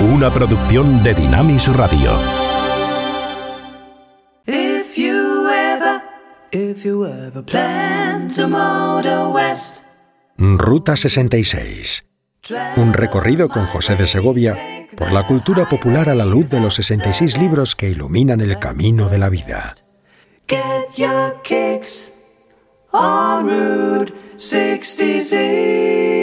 una producción de Dinamis Radio. If you ever, if you ever plan to motor west, Ruta 66. Un recorrido con José de Segovia por la cultura popular a la luz de los 66 libros que iluminan el camino de la vida. get your kicks on Route 66.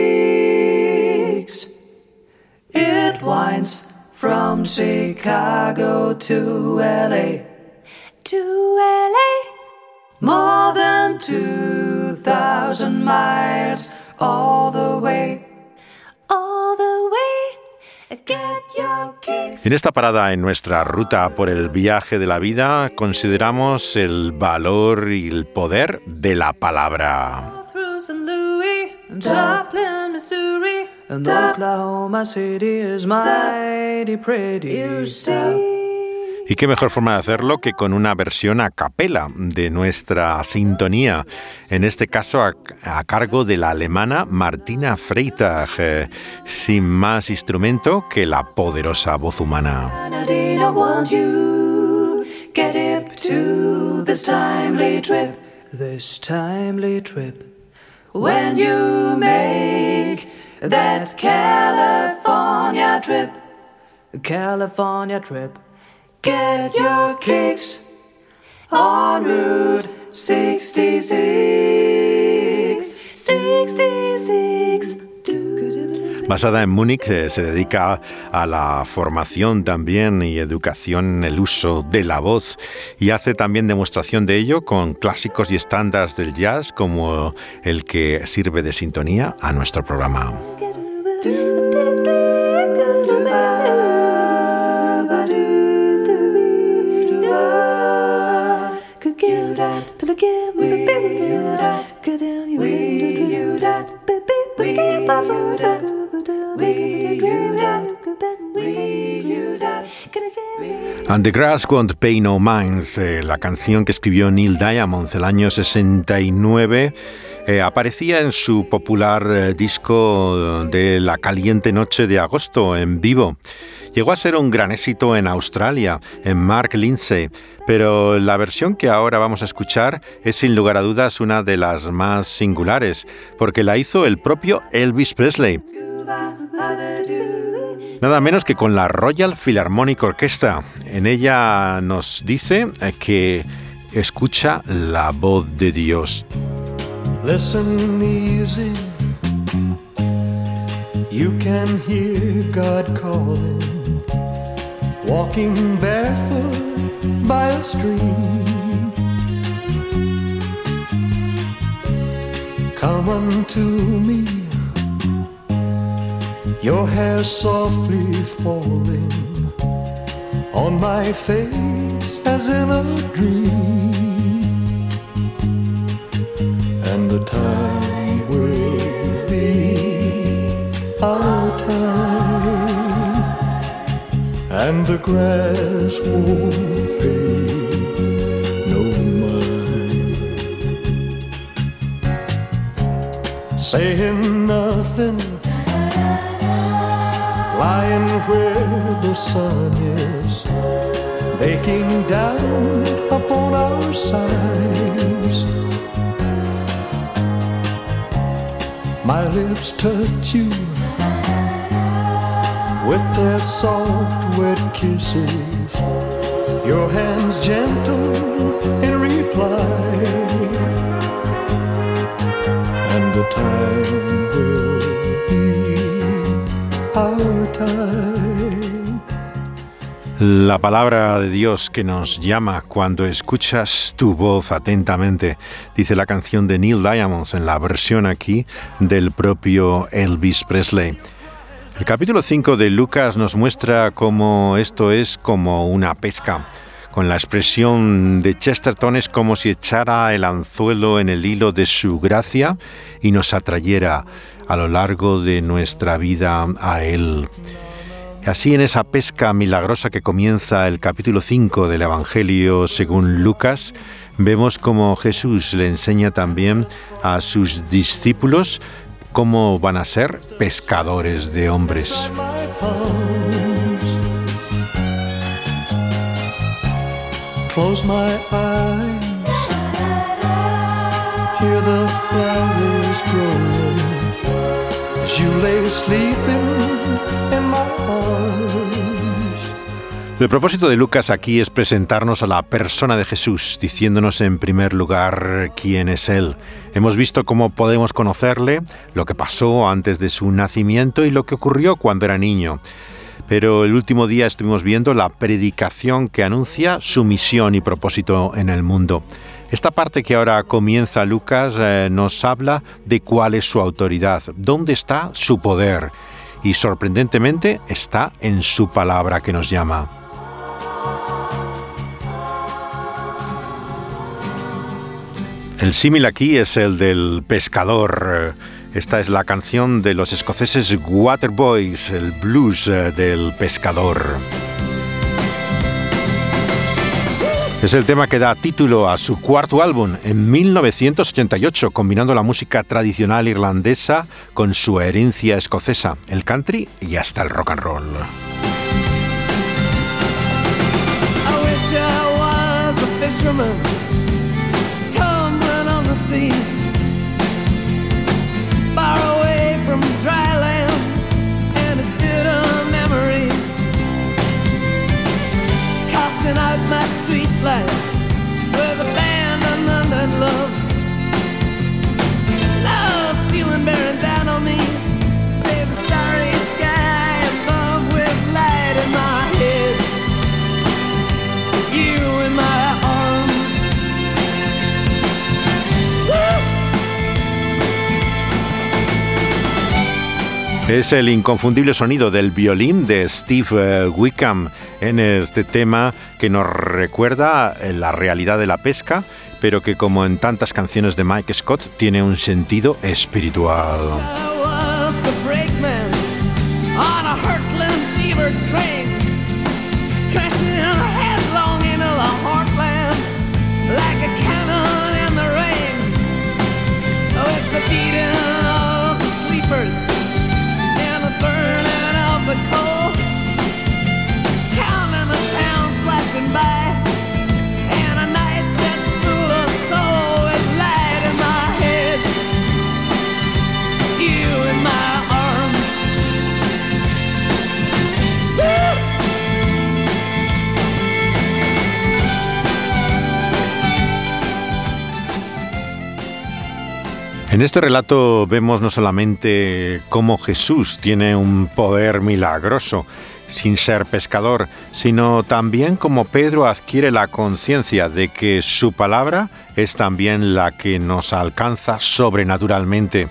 It winds from Chicago to LA. To LA. More than 2,000 miles all the way. All the way. Get your kicks. En esta parada en nuestra ruta por el viaje de la vida consideramos el valor y el poder de la palabra. Joplin, Missouri, and Oklahoma City is mighty pretty. You see. Y qué mejor forma de hacerlo que con una versión a capela de nuestra sintonía, en este caso a, a cargo de la alemana Martina Freitag, eh, sin más instrumento que la poderosa voz humana. This timely trip. When you make that California trip. California trip. Get your kicks on Route 66. 66. Basada en Múnich, eh, se dedica a la formación también y educación en el uso de la voz y hace también demostración de ello con clásicos y estándares del jazz como el que sirve de sintonía a nuestro programa. And the Grass Won't Pay No Minds, eh, la canción que escribió Neil Diamond el año 69, eh, aparecía en su popular eh, disco de La caliente noche de agosto en vivo. Llegó a ser un gran éxito en Australia, en Mark Lindsay, pero la versión que ahora vamos a escuchar es sin lugar a dudas una de las más singulares, porque la hizo el propio Elvis Presley. Nada menos que con la Royal Philharmonic Orchestra. En ella nos dice eh, que escucha la voz de Dios. Listen easy. You can hear God calling, walking barefoot by a stream. Come unto me, your hair softly falling on my face as in a dream. And the time will be our time, and the grass won't mind. Saying nothing, where the sun is, baking down upon our sides. My lips touch you with their soft, wet kisses. Your hands gentle in reply, and the time will be our time. La palabra de Dios que nos llama cuando escuchas tu voz atentamente, dice la canción de Neil Diamond en la versión aquí del propio Elvis Presley. El capítulo 5 de Lucas nos muestra cómo esto es como una pesca. Con la expresión de Chesterton es como si echara el anzuelo en el hilo de su gracia y nos atrayera a lo largo de nuestra vida a Él. Así en esa pesca milagrosa que comienza el capítulo 5 del Evangelio según Lucas, vemos como Jesús le enseña también a sus discípulos cómo van a ser pescadores de hombres. Close my eyes. El propósito de Lucas aquí es presentarnos a la persona de Jesús, diciéndonos en primer lugar quién es Él. Hemos visto cómo podemos conocerle, lo que pasó antes de su nacimiento y lo que ocurrió cuando era niño pero el último día estuvimos viendo la predicación que anuncia su misión y propósito en el mundo. Esta parte que ahora comienza Lucas eh, nos habla de cuál es su autoridad, dónde está su poder y sorprendentemente está en su palabra que nos llama. El símil aquí es el del pescador. Esta es la canción de los escoceses Waterboys, el blues eh, del pescador. Es el tema que da título a su cuarto álbum en 1988, combinando la música tradicional irlandesa con su herencia escocesa, el country y hasta el rock and roll. Es el inconfundible sonido del violín de Steve eh, Wickham en este tema que nos recuerda eh, la realidad de la pesca, pero que como en tantas canciones de Mike Scott tiene un sentido espiritual. Este relato vemos no solamente cómo Jesús tiene un poder milagroso sin ser pescador, sino también cómo Pedro adquiere la conciencia de que su palabra es también la que nos alcanza sobrenaturalmente.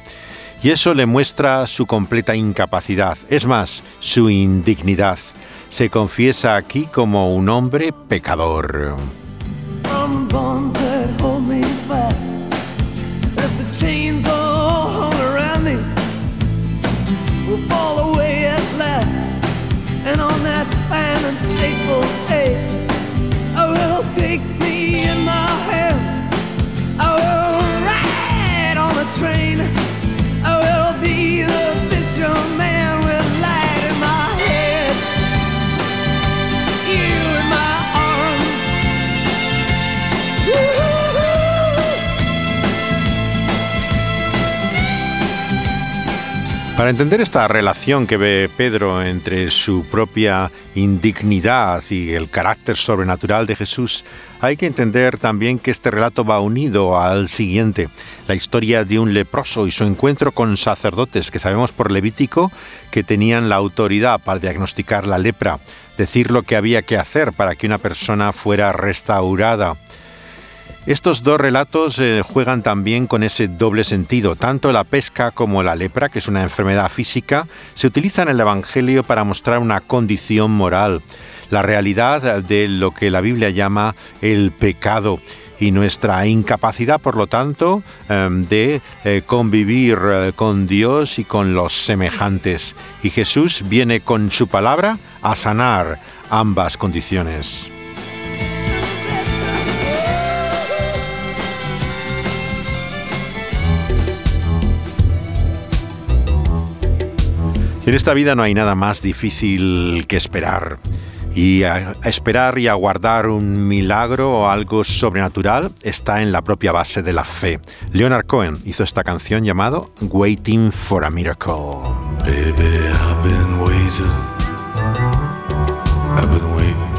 Y eso le muestra su completa incapacidad, es más, su indignidad. Se confiesa aquí como un hombre pecador. Para entender esta relación que ve Pedro entre su propia indignidad y el carácter sobrenatural de Jesús, hay que entender también que este relato va unido al siguiente, la historia de un leproso y su encuentro con sacerdotes que sabemos por Levítico que tenían la autoridad para diagnosticar la lepra, decir lo que había que hacer para que una persona fuera restaurada. Estos dos relatos eh, juegan también con ese doble sentido. Tanto la pesca como la lepra, que es una enfermedad física, se utilizan en el Evangelio para mostrar una condición moral, la realidad de lo que la Biblia llama el pecado y nuestra incapacidad, por lo tanto, em, de eh, convivir eh, con Dios y con los semejantes. Y Jesús viene con su palabra a sanar ambas condiciones. En esta vida no hay nada más difícil que esperar. Y esperar y aguardar un milagro o algo sobrenatural está en la propia base de la fe. Leonard Cohen hizo esta canción llamado Waiting for a Miracle. Baby, I've been waiting. I've been waiting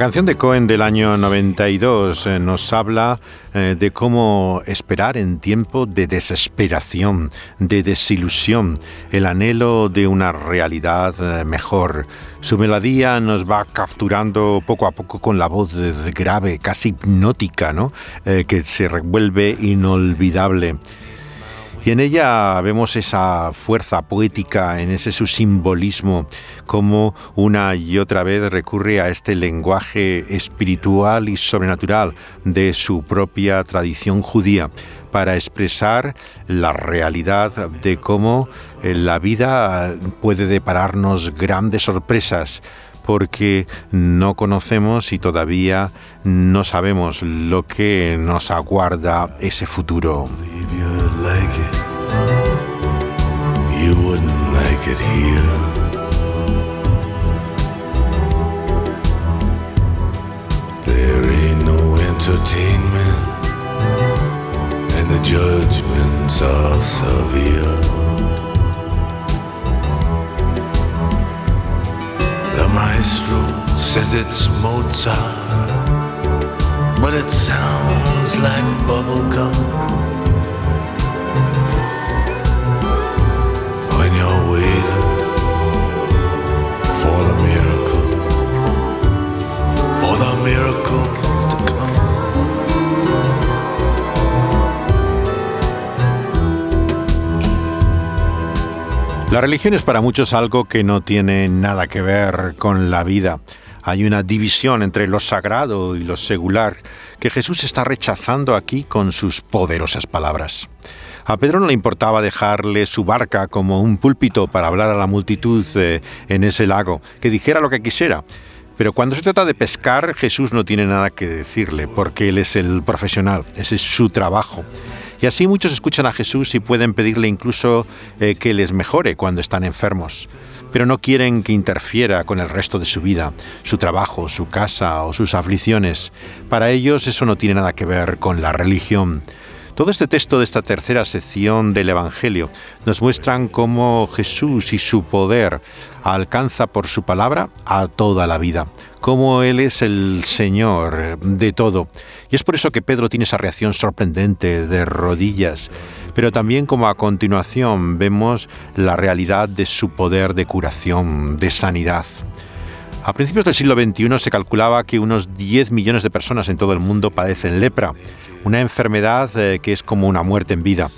canción de Cohen del año 92 eh, nos habla eh, de cómo esperar en tiempo de desesperación, de desilusión, el anhelo de una realidad eh, mejor. Su melodía nos va capturando poco a poco con la voz grave, casi hipnótica, ¿no? Que se revuelve inolvidable. Y en ella vemos esa fuerza poética, en ese su simbolismo, como una y otra vez recurre a este lenguaje espiritual y sobrenatural de su propia tradición judía para expresar la realidad de cómo eh, la vida puede depararnos grandes sorpresas porque no conocemos y todavía no sabemos lo que nos aguarda ese futuro. Like it, you wouldn't like it here. There ain't no entertainment, and the judgments are severe. The maestro says it's Mozart, but it sounds like bubblegum. La religión es para muchos algo que no tiene nada que ver con la vida. Hay una división entre lo sagrado y lo secular que Jesús está rechazando aquí con sus poderosas palabras. A Pedro no le importaba dejarle su barca como un púlpito para hablar a la multitud eh, en ese lago, que dijera lo que quisiera. Pero cuando se trata de pescar, Jesús no tiene nada que decirle, porque Él es el profesional, ese es su trabajo. Y así muchos escuchan a Jesús y pueden pedirle incluso eh, que les mejore cuando están enfermos. Pero no quieren que interfiera con el resto de su vida, su trabajo, su casa o sus aflicciones. Para ellos eso no tiene nada que ver con la religión. Todo este texto de esta tercera sección del Evangelio nos muestran cómo Jesús y su poder alcanza por su palabra a toda la vida, cómo Él es el Señor de todo. Y es por eso que Pedro tiene esa reacción sorprendente de rodillas, pero también como a continuación vemos la realidad de su poder de curación, de sanidad. A principios del siglo XXI se calculaba que unos 10 millones de personas en todo el mundo padecen lepra, una enfermedad eh, que es como una muerte en vida.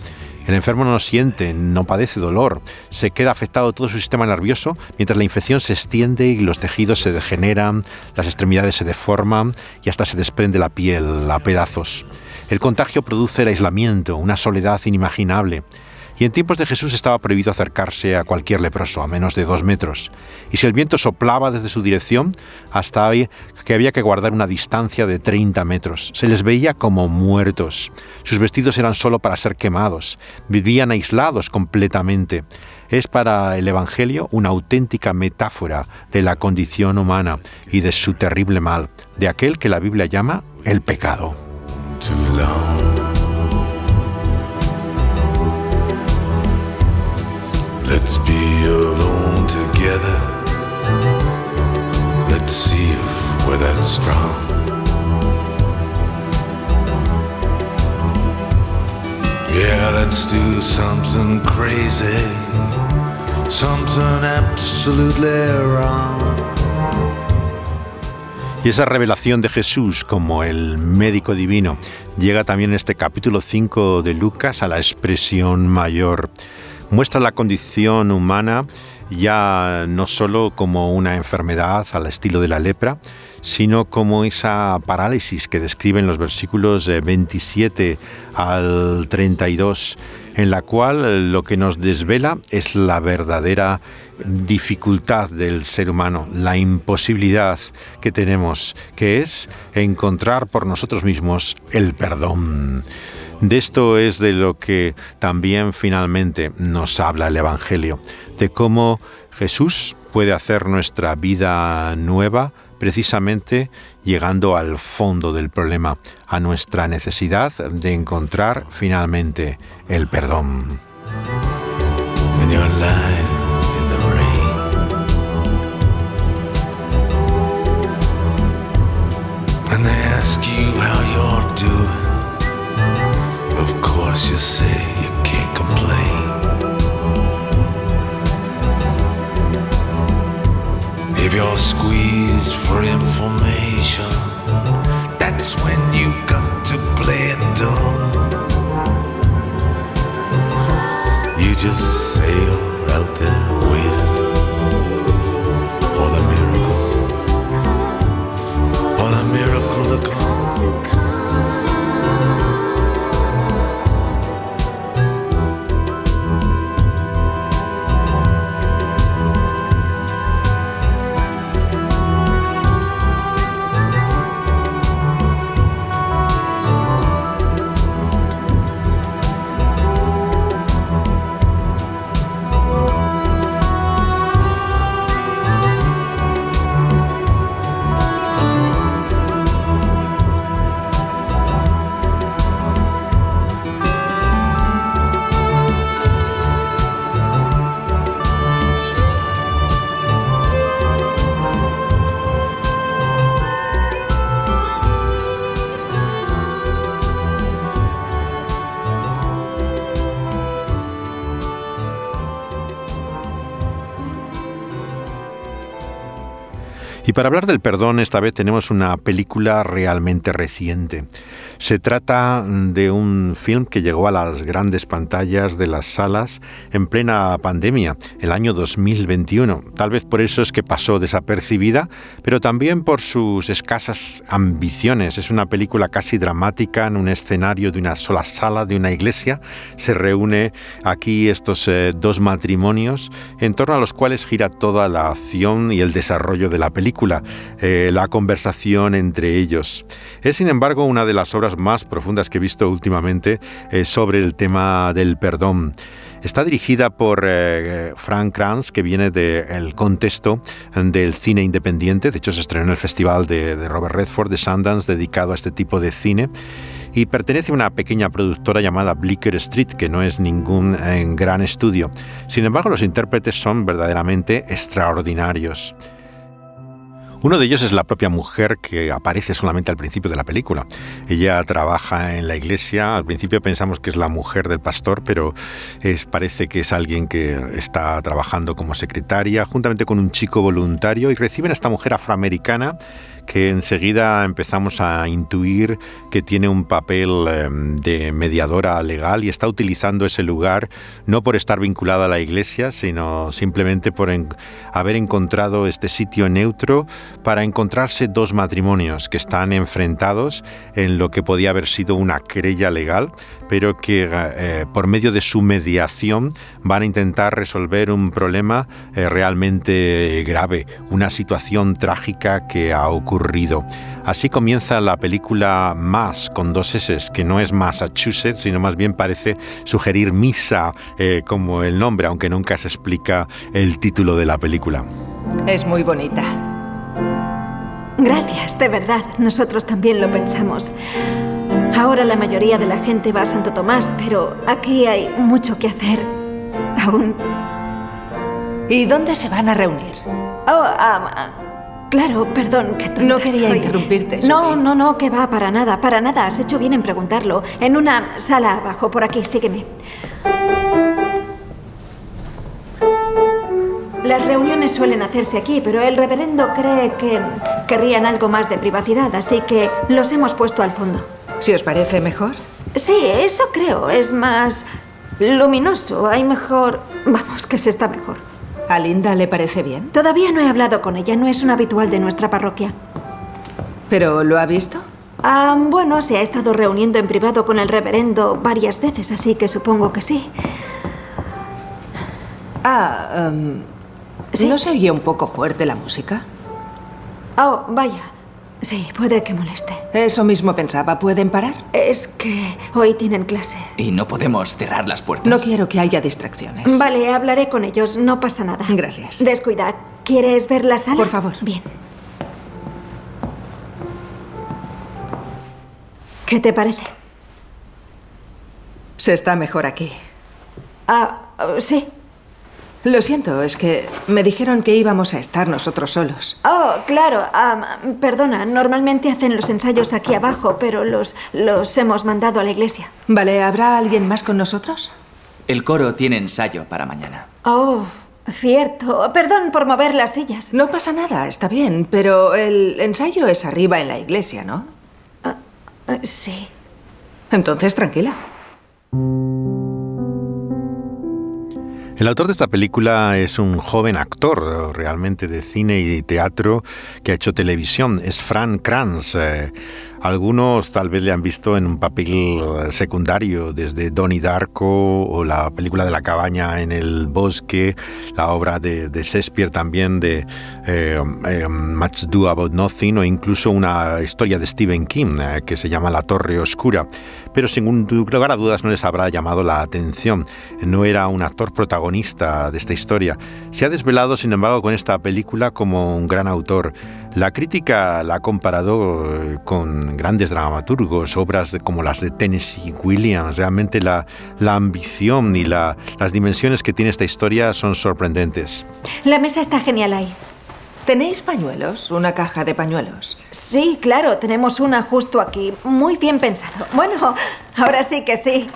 El enfermo no siente, no padece dolor, se queda afectado todo su sistema nervioso mientras la infección se extiende y los tejidos se degeneran, las extremidades se deforman y hasta se desprende la piel a pedazos. El contagio produce el aislamiento, una soledad inimaginable. Y en tiempos de Jesús estaba prohibido acercarse a cualquier leproso a menos de dos metros. Y si el viento soplaba desde su dirección, hasta que había que guardar una distancia de 30 metros. Se les veía como muertos. Sus vestidos eran solo para ser quemados. Vivían aislados completamente. Es para el Evangelio una auténtica metáfora de la condición humana y de su terrible mal, de aquel que la Biblia llama el pecado. Something crazy, something absolutely wrong. Y esa revelación de Jesús como el médico divino llega también en este capítulo 5 de Lucas a la expresión mayor. Muestra la condición humana ya no solo como una enfermedad al estilo de la lepra, sino como esa parálisis que describen los versículos 27 eh, al 32, en la cual lo que nos desvela es la verdadera dificultad del ser humano, la imposibilidad que tenemos, que es encontrar por nosotros mismos el perdón. De esto es de lo que también finalmente nos habla el Evangelio, de cómo Jesús puede hacer nuestra vida nueva precisamente llegando al fondo del problema, a nuestra necesidad de encontrar finalmente el perdón. If you're squeezed for information, Y para hablar del perdón, esta vez tenemos una película realmente reciente. Se trata de un film que llegó a las grandes pantallas de las salas en plena pandemia, el año 2021. Tal vez por eso es que pasó desapercibida, pero también por sus escasas ambiciones. Es una película casi dramática en un escenario de una sola sala de una iglesia. Se reúne aquí estos eh, dos matrimonios en torno a los cuales gira toda la acción y el desarrollo de la película, eh, la conversación entre ellos. Es sin embargo una de las obras más profundas que he visto últimamente eh, sobre el tema del perdón. Está dirigida por eh, Frank Kranz, que viene del contexto del cine independiente. De hecho, se estrenó en el festival de, Robert Redford de Sundance dedicado a este tipo de cine y pertenece a una pequeña productora llamada Blicker Street, que no es ningún gran estudio. Sin embargo, los intérpretes son verdaderamente extraordinarios. Uno de ellos es la propia mujer que aparece solamente al principio de la película. Ella trabaja en la iglesia, al principio pensamos que es la mujer del pastor, pero es, parece que es alguien que está trabajando como secretaria juntamente con un chico voluntario y reciben a esta mujer afroamericana que enseguida empezamos a intuir que tiene un papel em, de mediadora legal y está utilizando ese lugar no por estar vinculada a la iglesia, sino simplemente por haber encontrado este sitio neutro para encontrarse dos matrimonios que están enfrentados en lo que podía haber sido una querella legal, pero que eh, por medio de su mediación van a intentar resolver un problema eh, realmente grave, una situación trágica que ha ocurrido Así comienza la película Más con dos S, que no es Massachusetts, sino más bien parece sugerir misa eh, como el nombre, aunque nunca se explica el título de la película. Es muy bonita. Gracias, de verdad. Nosotros también lo pensamos. Ahora la mayoría de la gente va a Santo Tomás, pero aquí hay mucho que hacer. Aún. ¿Y dónde se van a reunir? Oh, ah, claro, perdón, que No quería soy. interrumpirte, No, no, no, que va, para nada, para nada. Has hecho bien en preguntarlo. En una sala abajo, por aquí, sígueme. Las reuniones suelen hacerse aquí, pero el reverendo cree que querrían algo más de privacidad, así que los hemos puesto al fondo. Si os parece mejor. Sí, eso creo. Es más luminoso. Hay mejor... Vamos, que se está mejor. ¿A Linda le parece bien? Todavía no he hablado con ella. No es un habitual de nuestra parroquia. ¿Pero lo ha visto? Ah, bueno, se ha estado reuniendo en privado con el reverendo varias veces, así que supongo que sí. Ah, em, ¿Sí? ¿no se oye un poco fuerte la música? Oh, vaya. Sí, puede que moleste. Eso mismo pensaba. ¿Pueden parar? Es que hoy tienen clase. Y no podemos cerrar las puertas. No quiero que haya distracciones. Vale, hablaré con ellos. No pasa nada. Gracias. Descuida. ¿Quieres ver la sala? Por favor. Bien. ¿Qué te parece? Se está mejor aquí. Ah, sí. Lo siento, es que me dijeron que íbamos a estar nosotros solos. Oh, claro. ah, perdona, normalmente hacen los ensayos aquí abajo, pero los, los hemos mandado a la iglesia. Vale, ¿habrá alguien más con nosotros? El coro tiene ensayo para mañana. Oh, cierto. Perdón por mover las sillas. No pasa nada, está bien, pero el ensayo es arriba en la iglesia, ¿no? Ah, sí. Entonces, tranquila. El autor de esta película es un joven actor realmente de cine y teatro que ha hecho televisión. Es Fran Kranz. Eh, algunos tal vez le han visto en un papel eh, secundario, desde Donnie Darko o la película de la cabaña en el bosque, la obra de, Shakespeare también de eh, eh, Much Do About Nothing o incluso una historia de Stephen King que se llama La Torre Oscura. Pero sin lugar a dudas no les habrá llamado la atención. No era un actor protagonista de esta historia. Se ha desvelado, sin embargo, con esta película como un gran autor. La crítica la ha comparado eh, con grandes dramaturgos, obras de- como las de Tennessee Williams. Realmente la, la ambición y la- las dimensiones que tiene esta historia son sorprendentes. La mesa está genial ahí. ¿Tenéis pañuelos? Una caja de pañuelos. Sí, claro, tenemos una justo aquí. Muy bien pensado. Bueno, ahora sí que sí.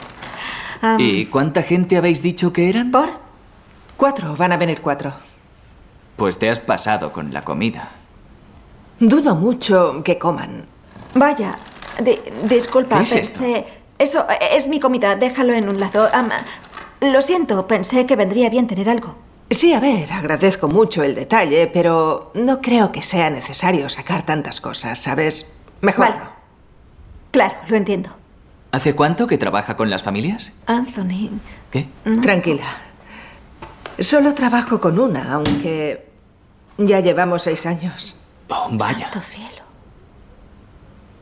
¿Y cuánta gente habéis dicho que eran? ¿Por? Cuatro, van a venir cuatro. Pues te has pasado con la comida. Dudo mucho que coman. Vaya, di- disculpa, ¿Qué es pensé... Eso es mi comida, déjalo en un lado. Am, lo siento, pensé que vendría bien tener algo. Sí, a ver, agradezco mucho el detalle, pero no creo que sea necesario sacar tantas cosas, ¿sabes? Mejor Vale. no. Claro, lo entiendo. ¿Hace cuánto que trabaja con las familias? Anthony, ¿Qué? Tranquila. Solo trabajo con una, aunque ya llevamos seis años. Oh, vaya. santo cielo.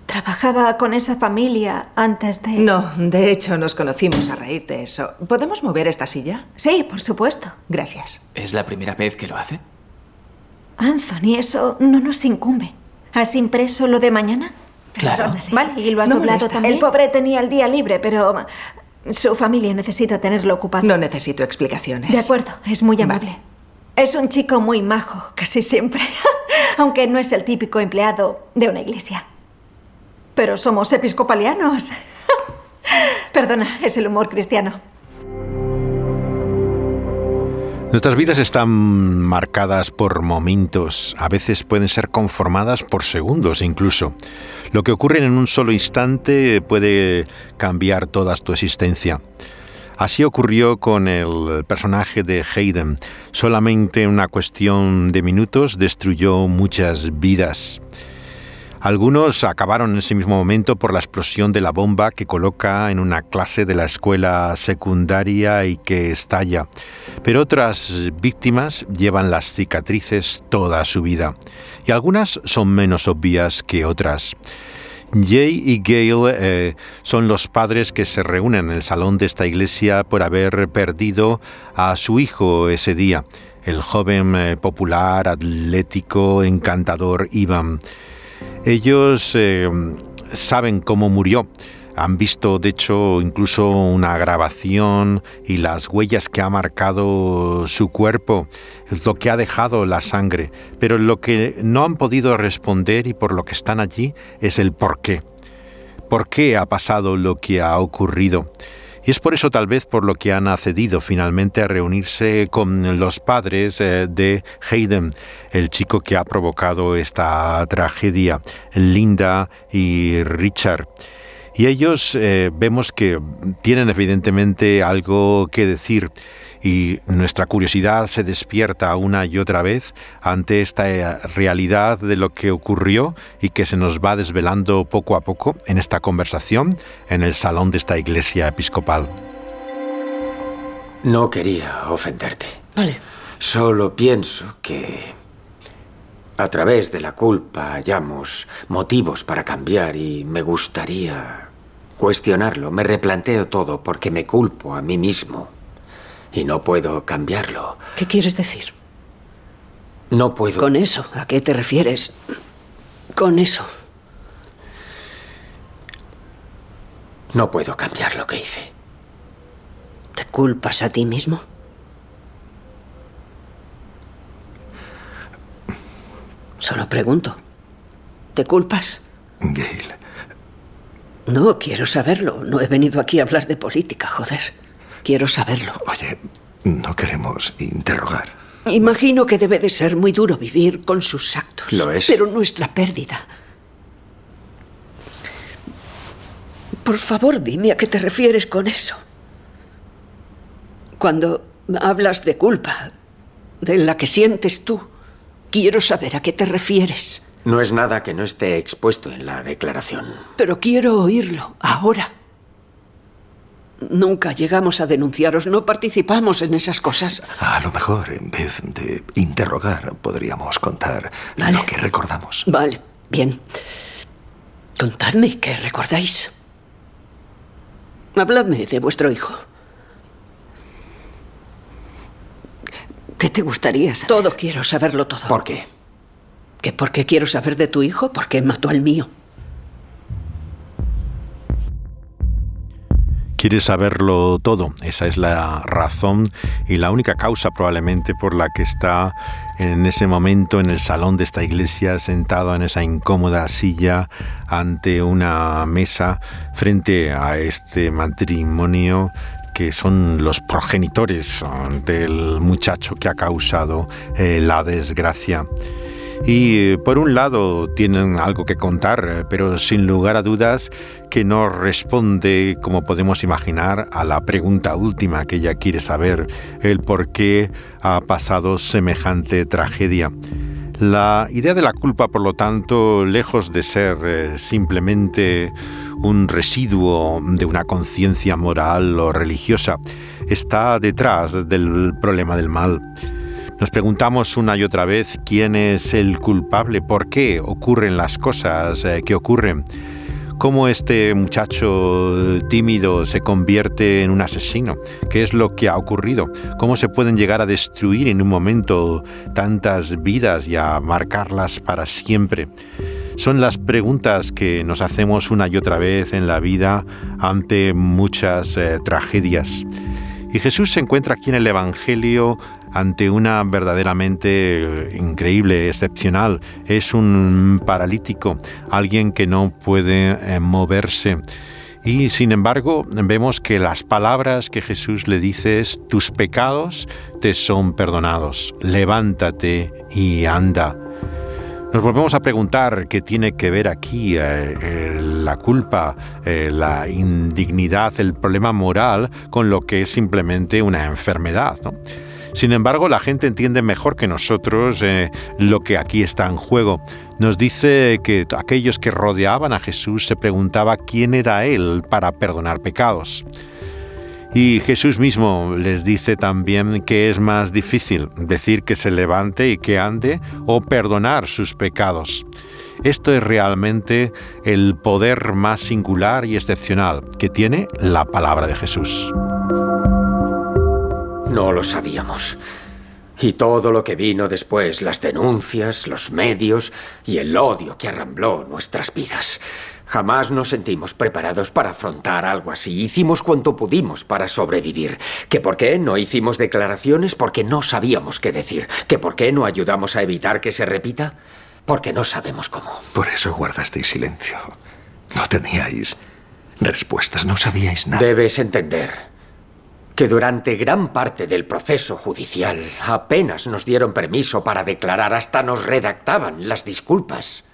Trabajaba con esa familia antes de... No, de hecho nos conocimos a raíz de eso. ¿Podemos mover esta silla? Sí, por supuesto. Gracias. ¿Es la primera vez que lo hace? Anthony, eso no nos incumbe. ¿Has impreso lo de mañana? Claro. Perdónale. Vale, y lo has No doblado molesta. también. El pobre tenía el día libre, pero su familia necesita tenerlo ocupado. No necesito explicaciones. De acuerdo, es muy Vale. amable. Es un chico muy majo, casi siempre. Aunque no es el típico empleado de una iglesia. Pero somos episcopalianos. Perdona, es el humor cristiano. Nuestras vidas están marcadas por momentos, a veces pueden ser conformadas por segundos incluso. Lo que ocurre en un solo instante puede cambiar toda tu existencia. Así ocurrió con el personaje de Hayden. Solamente en una cuestión de minutos destruyó muchas vidas. Algunos acabaron en ese mismo momento por la explosión de la bomba que coloca en una clase de la escuela secundaria y que estalla. Pero otras víctimas llevan las cicatrices toda su vida. Y algunas son menos obvias que otras. Jay y Gail eh, son los padres que se reúnen en el salón de esta iglesia por haber perdido a su hijo ese día, el joven eh, popular, atlético, encantador Ivan. Ellos eh, saben cómo murió. Han visto, de hecho, incluso una grabación y las huellas que ha marcado su cuerpo, lo que ha dejado la sangre. Pero lo que no han podido responder y por lo que están allí es el por qué. ¿Por qué ha pasado lo que ha ocurrido? Y es por eso tal vez por lo que han accedido finalmente a reunirse con los padres eh, de Hayden, el chico que ha provocado esta tragedia, Linda y Richard. Y ellos eh, vemos que tienen evidentemente algo que decir y nuestra curiosidad se despierta una y otra vez ante esta eh, realidad de lo que ocurrió y que se nos va desvelando poco a poco en esta conversación en el salón de esta iglesia episcopal. No quería ofenderte. Vale. Solo pienso que a través de la culpa hallamos motivos para cambiar y me gustaría cuestionarlo. Me replanteo todo porque me culpo a mí mismo y no puedo cambiarlo. ¿Qué quieres decir? No puedo. Con eso, ¿a qué te refieres? Con eso. No puedo cambiar lo que hice. ¿Te culpas a ti mismo? Solo pregunto. ¿Te culpas? Gail. No, quiero saberlo. No he venido aquí a hablar de política, joder. Quiero saberlo. Oye, no queremos interrogar. Imagino que debe de ser muy duro vivir con sus actos. Lo es. Pero nuestra pérdida. Por favor, dime a qué te refieres con eso. Cuando hablas de culpa, de la que sientes tú, quiero saber a qué te refieres. No es nada que no esté expuesto en la declaración. Pero quiero oírlo ahora. Nunca llegamos a denunciaros, no participamos en esas cosas. A lo mejor, en vez de interrogar, podríamos contar Vale. lo que recordamos. Vale, bien. Contadme qué recordáis. Habladme de vuestro hijo. ¿Qué te gustaría saber? Todo quiero saberlo todo. ¿Por qué? ¿Que por qué quiero saber de tu hijo? Porque mató al mío. Quiere saberlo todo. Esa es la razón y la única causa probablemente por la que está en ese momento en el salón de esta iglesia sentado en esa incómoda silla ante una mesa frente a este matrimonio que son los progenitores del muchacho que ha causado eh, la desgracia. Y eh, por un lado tienen algo que contar, eh, pero sin lugar a dudas que no responde, como podemos imaginar, a la pregunta última que ella quiere saber, el por qué ha pasado semejante tragedia. La idea de la culpa, por lo tanto, lejos de ser eh, simplemente un residuo de una conciencia moral o religiosa, está detrás del problema del mal. Nos preguntamos una y otra vez quién es el culpable, por qué ocurren las cosas eh, que ocurren, cómo este muchacho tímido se convierte en un asesino, qué es lo que ha ocurrido, cómo se pueden llegar a destruir en un momento tantas vidas y a marcarlas para siempre. Son las preguntas que nos hacemos una y otra vez en la vida ante muchas eh, tragedias. Y Jesús se encuentra aquí en el Evangelio ante una verdaderamente increíble, excepcional. Es un paralítico, alguien que no puede eh, moverse. Y sin embargo, vemos que las palabras que Jesús le dice es, tus pecados te son perdonados, levántate y anda. Nos volvemos a preguntar qué tiene que ver aquí eh, eh, la culpa, eh, la indignidad, el problema moral con lo que es simplemente una enfermedad. ¿no? Sin embargo, la gente entiende mejor que nosotros eh, lo que aquí está en juego. Nos dice que aquellos que rodeaban a Jesús se preguntaba quién era Él para perdonar pecados. Y Jesús mismo les dice también que es más difícil decir que se levante y que ande o perdonar sus pecados. Esto es realmente el poder más singular y excepcional que tiene la palabra de Jesús. No lo sabíamos. Y todo lo que vino después, las denuncias, los medios y el odio que arrambló nuestras vidas. Jamás nos sentimos preparados para afrontar algo así. Hicimos cuanto pudimos para sobrevivir. ¿Que por qué no hicimos declaraciones? Porque no sabíamos qué decir. ¿Que por qué no ayudamos a evitar que se repita? Porque no sabemos cómo. Por eso guardasteis silencio. No teníais respuestas, no sabíais nada. Debes entender que durante gran parte del proceso judicial apenas nos dieron permiso para declarar, hasta nos redactaban las disculpas.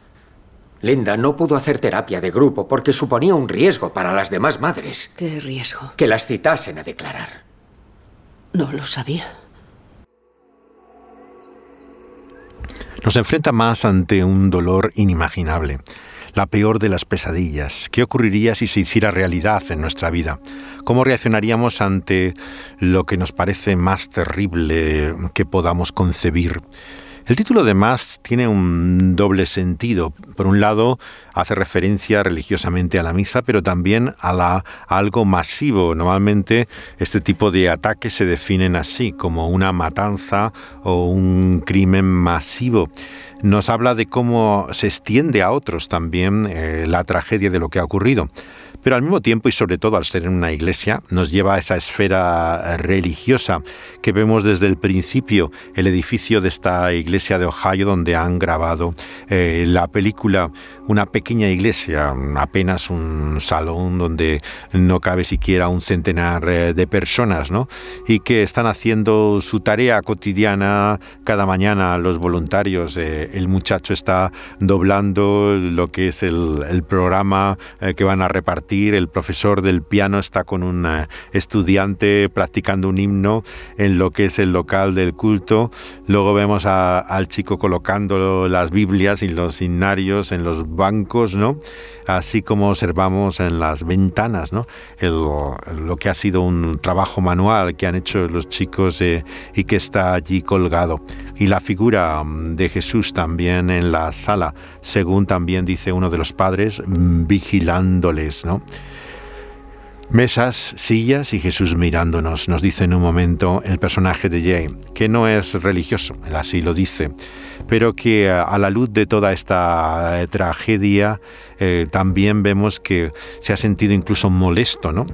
Linda no pudo hacer terapia de grupo porque suponía un riesgo para las demás madres. ¿Qué riesgo? Que las citasen a declarar. No lo sabía. Nos enfrenta más ante un dolor inimaginable la peor de las pesadillas. ¿Qué ocurriría si se hiciera realidad en nuestra vida? ¿Cómo reaccionaríamos ante lo que nos parece más terrible que podamos concebir? El título de Más tiene un doble sentido. Por un lado, hace referencia religiosamente a la misa, pero también a, la, a algo masivo. Normalmente este tipo de ataques se definen así, como una matanza o un crimen masivo nos habla de cómo se extiende a otros también eh, la tragedia de lo que ha ocurrido. Pero al mismo tiempo y sobre todo al ser en una iglesia, nos lleva a esa esfera religiosa que vemos desde el principio, el edificio de esta iglesia de Ohio donde han grabado eh, la película, una pequeña iglesia, apenas un salón donde no cabe siquiera un centenar eh, de personas, ¿no? Y que están haciendo su tarea cotidiana cada mañana los voluntarios. Eh, el muchacho está doblando lo que es el, programa que van a repartir el profesor del piano está con un eh, estudiante practicando un himno en lo que es el local del culto. Luego vemos al chico colocando las Biblias y los himnarios en los bancos, ¿no? Así como observamos en las ventanas, ¿no? lo que ha sido un trabajo manual que han hecho los chicos eh, y que está allí colgado. Y la figura mm, de Jesús también en la sala, según también dice uno de los padres, mm, vigilándoles, ¿no? Mesas, sillas y Jesús mirándonos, nos dice en un momento el personaje de Jay, que no es religioso, él así lo dice, pero que eh, a la luz de toda esta eh, tragedia eh, también vemos que se ha sentido incluso molesto ¿no?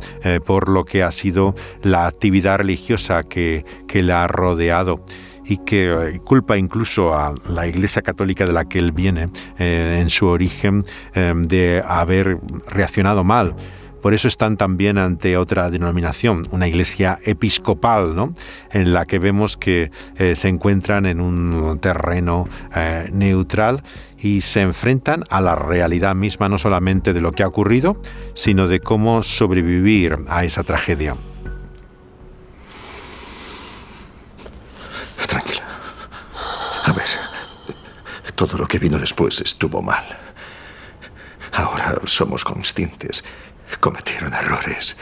por lo que ha sido la actividad religiosa que, que la ha rodeado y que culpa incluso a la Iglesia Católica de la que él viene en su origen de haber reaccionado mal por eso están también ante otra denominación, una iglesia episcopal, ¿no? en la que vemos que eh, se encuentran en un terreno eh, neutral y se enfrentan a la realidad misma no solamente de lo que ha ocurrido, sino de cómo sobrevivir a esa tragedia. Tranquila. A ver, todo lo que vino después estuvo mal. Ahora somos conscientes cometieron errores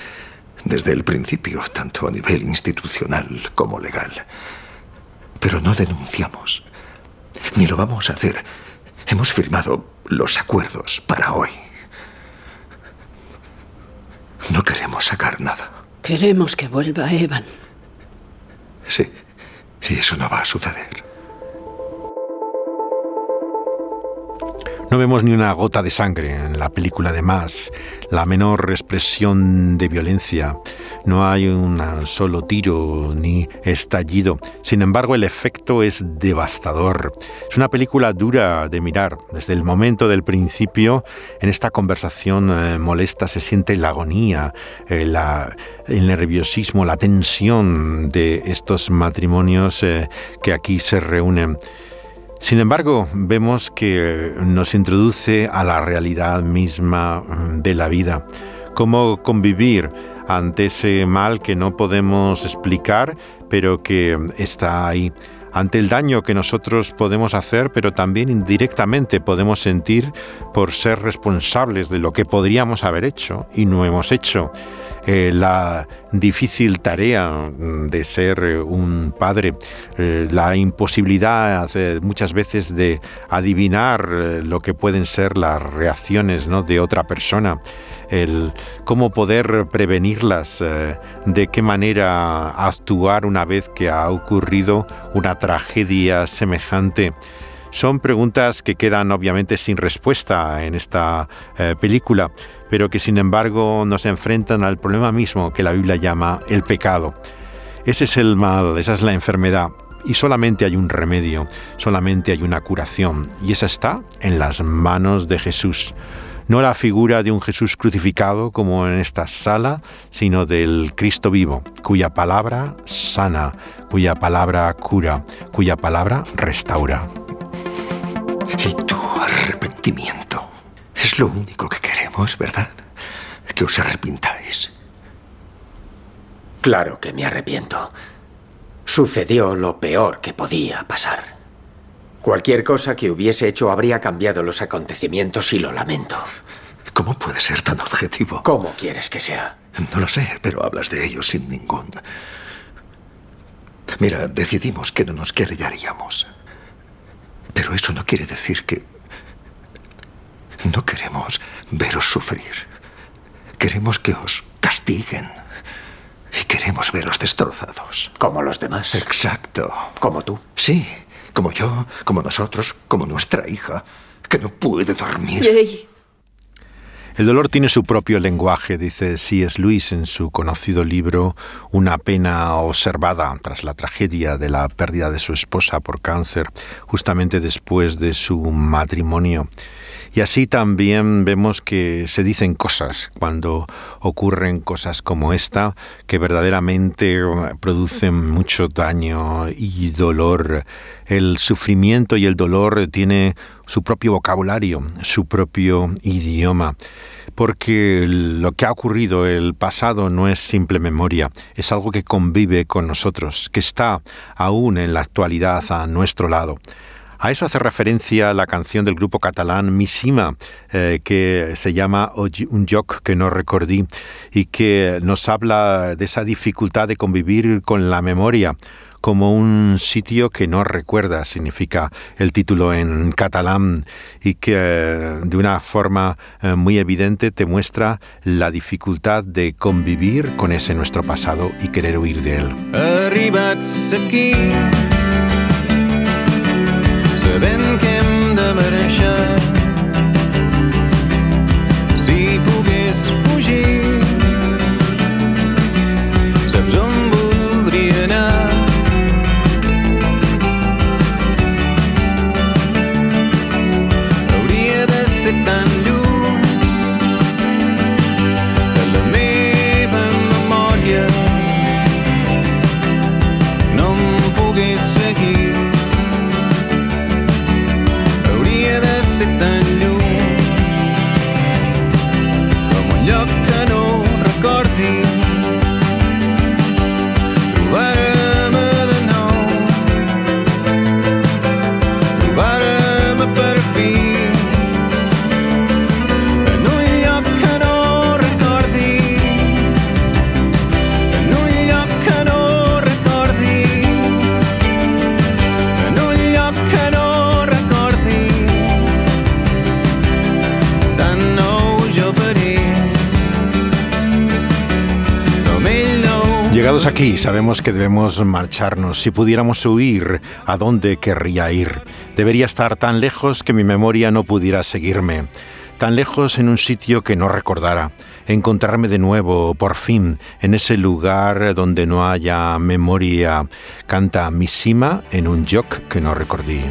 desde el principio, tanto a nivel institucional como legal. Pero no denunciamos, ni lo vamos a hacer. Hemos firmado los acuerdos para hoy. No queremos sacar nada. Queremos que vuelva Evan. Sí, y eso no va a suceder. No vemos ni una gota de sangre en la película de Más, la menor expresión de violencia. No hay un solo tiro ni estallido. Sin embargo, el efecto es devastador. Es una película dura de mirar. Desde el momento del principio, en esta conversación eh, molesta se siente la agonía, eh, el nerviosismo, la tensión de estos matrimonios eh, que aquí se reúnen. Sin embargo, vemos que nos introduce a la realidad misma mm, de la vida, cómo convivir ante ese mal que no podemos explicar, pero que está ahí, ante el daño que nosotros podemos hacer, pero también indirectamente podemos sentir por ser responsables de lo que podríamos haber hecho y no hemos hecho. Eh, la difícil tarea mm, de ser eh, un padre, eh, la imposibilidad muchas veces de adivinar lo que pueden ser las reacciones ¿no? de otra persona, el cómo poder prevenirlas, de qué manera actuar una vez que ha ocurrido una tragedia semejante. Son preguntas que quedan obviamente sin respuesta en esta eh, película, pero que sin embargo nos enfrentan al problema mismo que la Biblia llama el pecado. Ese es el mal, esa es la enfermedad. Y solamente hay un remedio, solamente hay una curación, y esa está en las manos de Jesús no la figura de un Jesús crucificado como en esta sala, sino del Cristo vivo, cuya palabra sana, cuya palabra cura, cuya palabra restaura. Y tu arrepentimiento es lo único que queremos, ¿verdad? Que os arrepintáis. Claro que me arrepiento. Sucedió lo peor que podía pasar. Cualquier cosa que hubiese hecho habría cambiado los acontecimientos y lo lamento. ¿Cómo puede ser tan objetivo? ¿Cómo quieres que sea? No lo sé, pero hablas de ello sin ningún... Mira, decidimos que no nos querellaríamos. Pero eso no quiere decir que... No queremos veros sufrir. Queremos que os castiguen. Y queremos veros destrozados. Como los demás. Exacto. Como tú. Sí, como yo, como nosotros, como nuestra hija, que no puede dormir. Jay. El dolor tiene su propio lenguaje, dice C.S. Lewis en su conocido libro Una pena observada tras la tragedia de la pérdida de su esposa por cáncer, justamente después de su matrimonio. Y así también vemos que se dicen cosas cuando ocurren cosas como esta, que verdaderamente producen mucho daño y dolor. El sufrimiento y el dolor tiene su propio vocabulario, su propio idioma porque lo que ha ocurrido, el pasado, no es simple memoria, es algo que convive con nosotros, que está aún en la actualidad a nuestro lado. A eso hace referencia la canción del grupo catalán Missima, eh, que se llama Un joc que no recordí y que nos habla de esa dificultad de convivir con la memoria como un sitio que no recuerda, significa el título en catalán, y que eh, de una forma eh, muy evidente te muestra la dificultad de convivir con ese nuestro pasado y querer huir de él. Hem de aquí, sabemos que debemos marcharnos. Si pudiéramos huir, ¿a dónde querría ir? Debería estar tan lejos que mi memoria no pudiera seguirme. Tan lejos en un sitio que no recordara. Encontrarme de nuevo, por fin, en ese lugar donde no haya memoria. Canta Missima en un joc que no de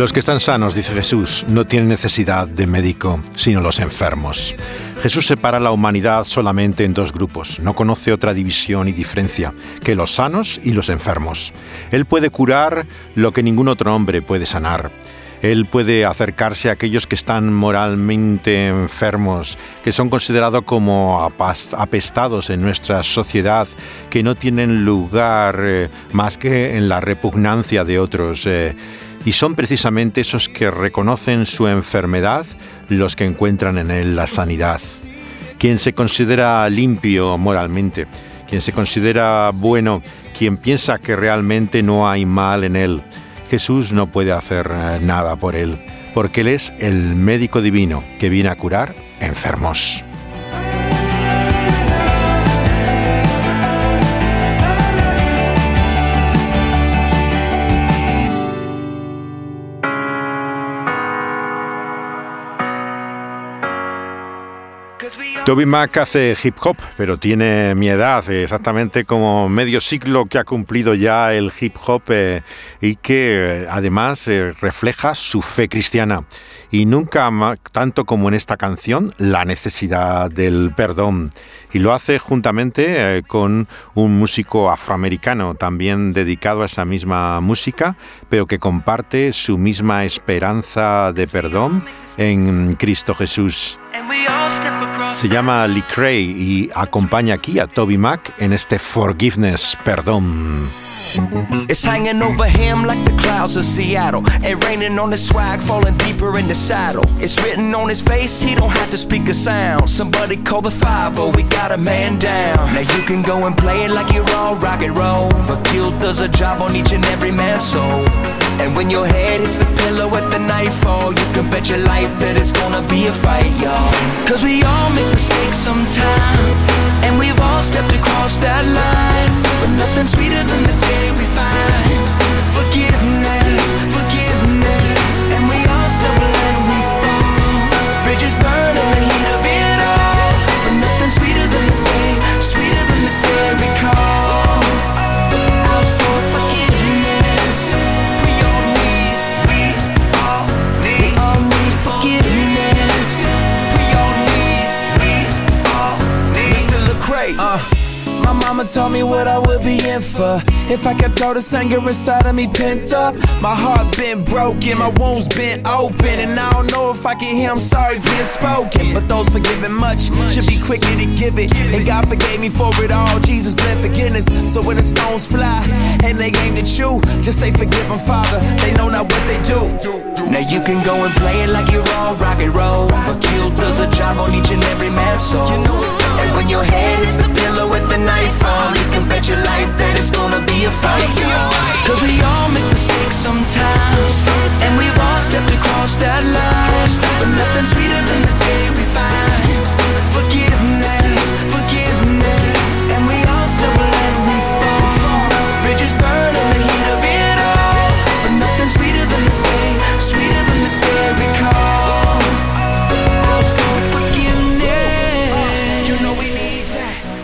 Los que están sanos, dice Jesús, no tienen necesidad de médico, sino los enfermos. Jesús separa la humanidad solamente en dos grupos, no conoce otra división y diferencia que los sanos y los enfermos. Él puede curar lo que ningún otro hombre puede sanar. Él puede acercarse a aquellos que están moralmente enfermos, que son considerados como apestados en nuestra sociedad, que no tienen lugar eh, más que en la repugnancia de otros. Eh, y son precisamente esos que reconocen su enfermedad los que encuentran en él la sanidad. Quien se considera limpio moralmente, quien se considera bueno, quien piensa que realmente no hay mal en él, Jesús no puede hacer eh, nada por él, porque Él es el médico divino que viene a curar enfermos. Toby Mac hace hip hop, pero tiene mi edad, exactamente como medio siglo que ha cumplido ya el hip hop eh, y que eh, además eh, refleja su fe cristiana. Y nunca tanto como en esta canción, la necesidad del perdón. Y lo hace juntamente con un músico afroamericano también dedicado a esa misma música, pero que comparte su misma esperanza de perdón en Cristo Jesús. Se llama Lee Cray y acompaña aquí a Toby Mac en este Forgiveness, perdón. It's hanging over him like the clouds of Seattle. And raining on his swag, falling deeper in the saddle. It's written on his face, he don't have to speak a sound. Somebody call the 5 oh, we got a man down. Now you can go and play it like you're all rock and roll. But guilt does a job on each and every man's soul. And when your head hits the pillow at the nightfall, you can bet your life that it's gonna be a fight, y'all. Cause we all make mistakes sometimes. And we've all stepped across that line. But nothing sweeter than the day we find forgiveness, forgiveness. And we all stumble and we fall. Bridges burn mama told me what I would be in for. If I kept all this anger inside of me pent up My heart been broken, my wounds been open And I don't know if I can hear I'm sorry being spoken. But those forgiven much should be quicker to give it And God forgave me for it all, Jesus bled forgiveness So when the stones fly and they aim at you Just say forgive them, Father, they know not what they do Now you can go and play it like you're all rock and roll. But guilt does a job on each and every man's soul. And when your head hits the pillow at the nightfall You can bet your life that it's gonna be a fight, y'all. Cause we all make mistakes sometimes. And we've all stepped across that line. But nothing sweeter than the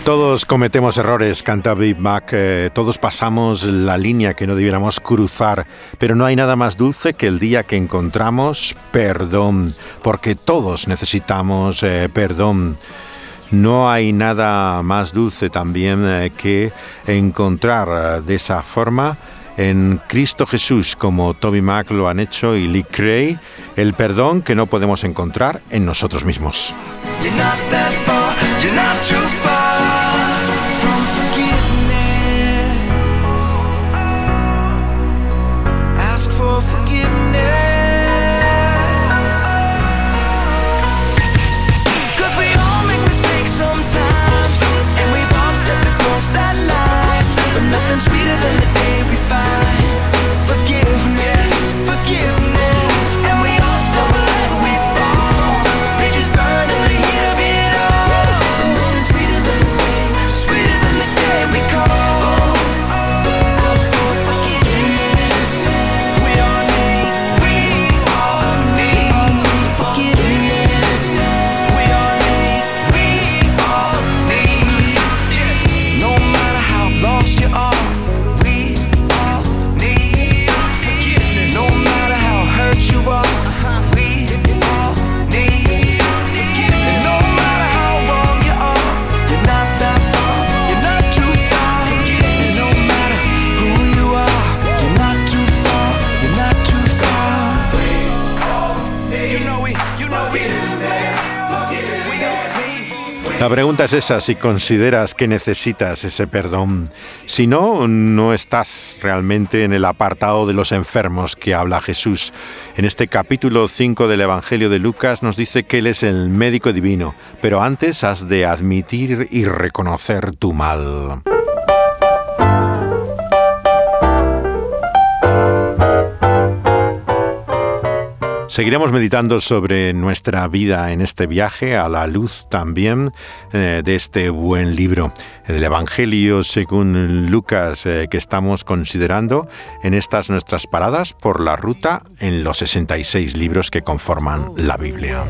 Todos cometemos errores, canta Big Mac, eh, todos pasamos la línea que no debiéramos cruzar, pero no hay nada más dulce que el día que encontramos perdón, porque todos necesitamos eh, perdón. No hay nada más dulce también eh, que encontrar de esa forma en Cristo Jesús, como Toby Mac lo han hecho y Lee Cray, el perdón que no podemos encontrar en nosotros mismos. Pregunta es esa, si consideras que necesitas ese perdón. Si no, no estás realmente en el apartado de los enfermos que habla Jesús. En este capítulo 5 del Evangelio de Lucas nos dice que Él es el médico divino, pero antes has de admitir y reconocer tu mal. Seguiremos meditando sobre nuestra vida en este viaje a la luz también eh, de este buen libro, el Evangelio según Lucas eh, que estamos considerando en estas nuestras paradas por la ruta en los 66 libros que conforman la Biblia.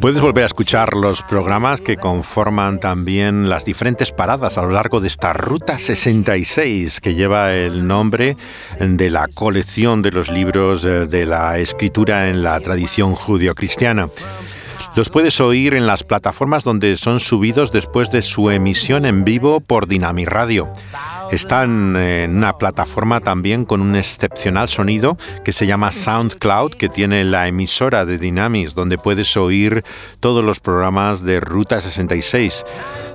Puedes volver a escuchar los programas que conforman también las diferentes paradas a lo largo de esta Ruta 66 que lleva el nombre de la colección de los libros eh, de la escritura en la tradición judio-cristiana. Los puedes oír en las plataformas donde son subidos después de su emisión en vivo por Dinami Radio. Están en una plataforma también con un excepcional sonido que se llama SoundCloud, que tiene la emisora de Dynamis, donde puedes oír todos los programas de Ruta 66.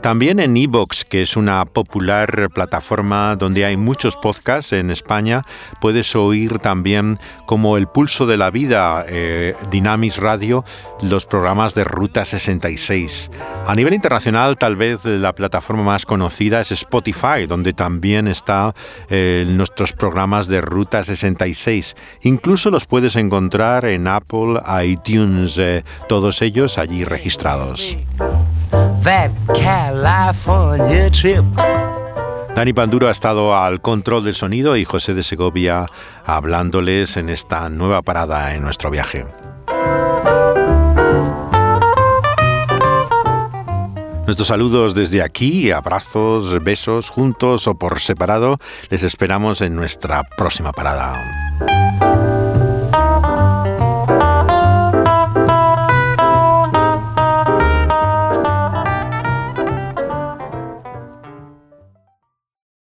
También en Evox, que es una popular plataforma donde hay muchos podcasts en España, puedes oír también como El Pulso de la Vida, eh, Dynamis Radio, los programas de Ruta 66. A nivel internacional, tal vez la plataforma más conocida es Spotify, donde también están eh, nuestros programas de Ruta 66. Incluso los puedes encontrar en Apple, iTunes, eh, todos ellos allí registrados. Dani Panduro ha estado al control del sonido y José de Segovia hablándoles en esta nueva parada en nuestro viaje. Nuestros saludos desde aquí, abrazos, besos, juntos o por separado. Les esperamos en nuestra próxima parada.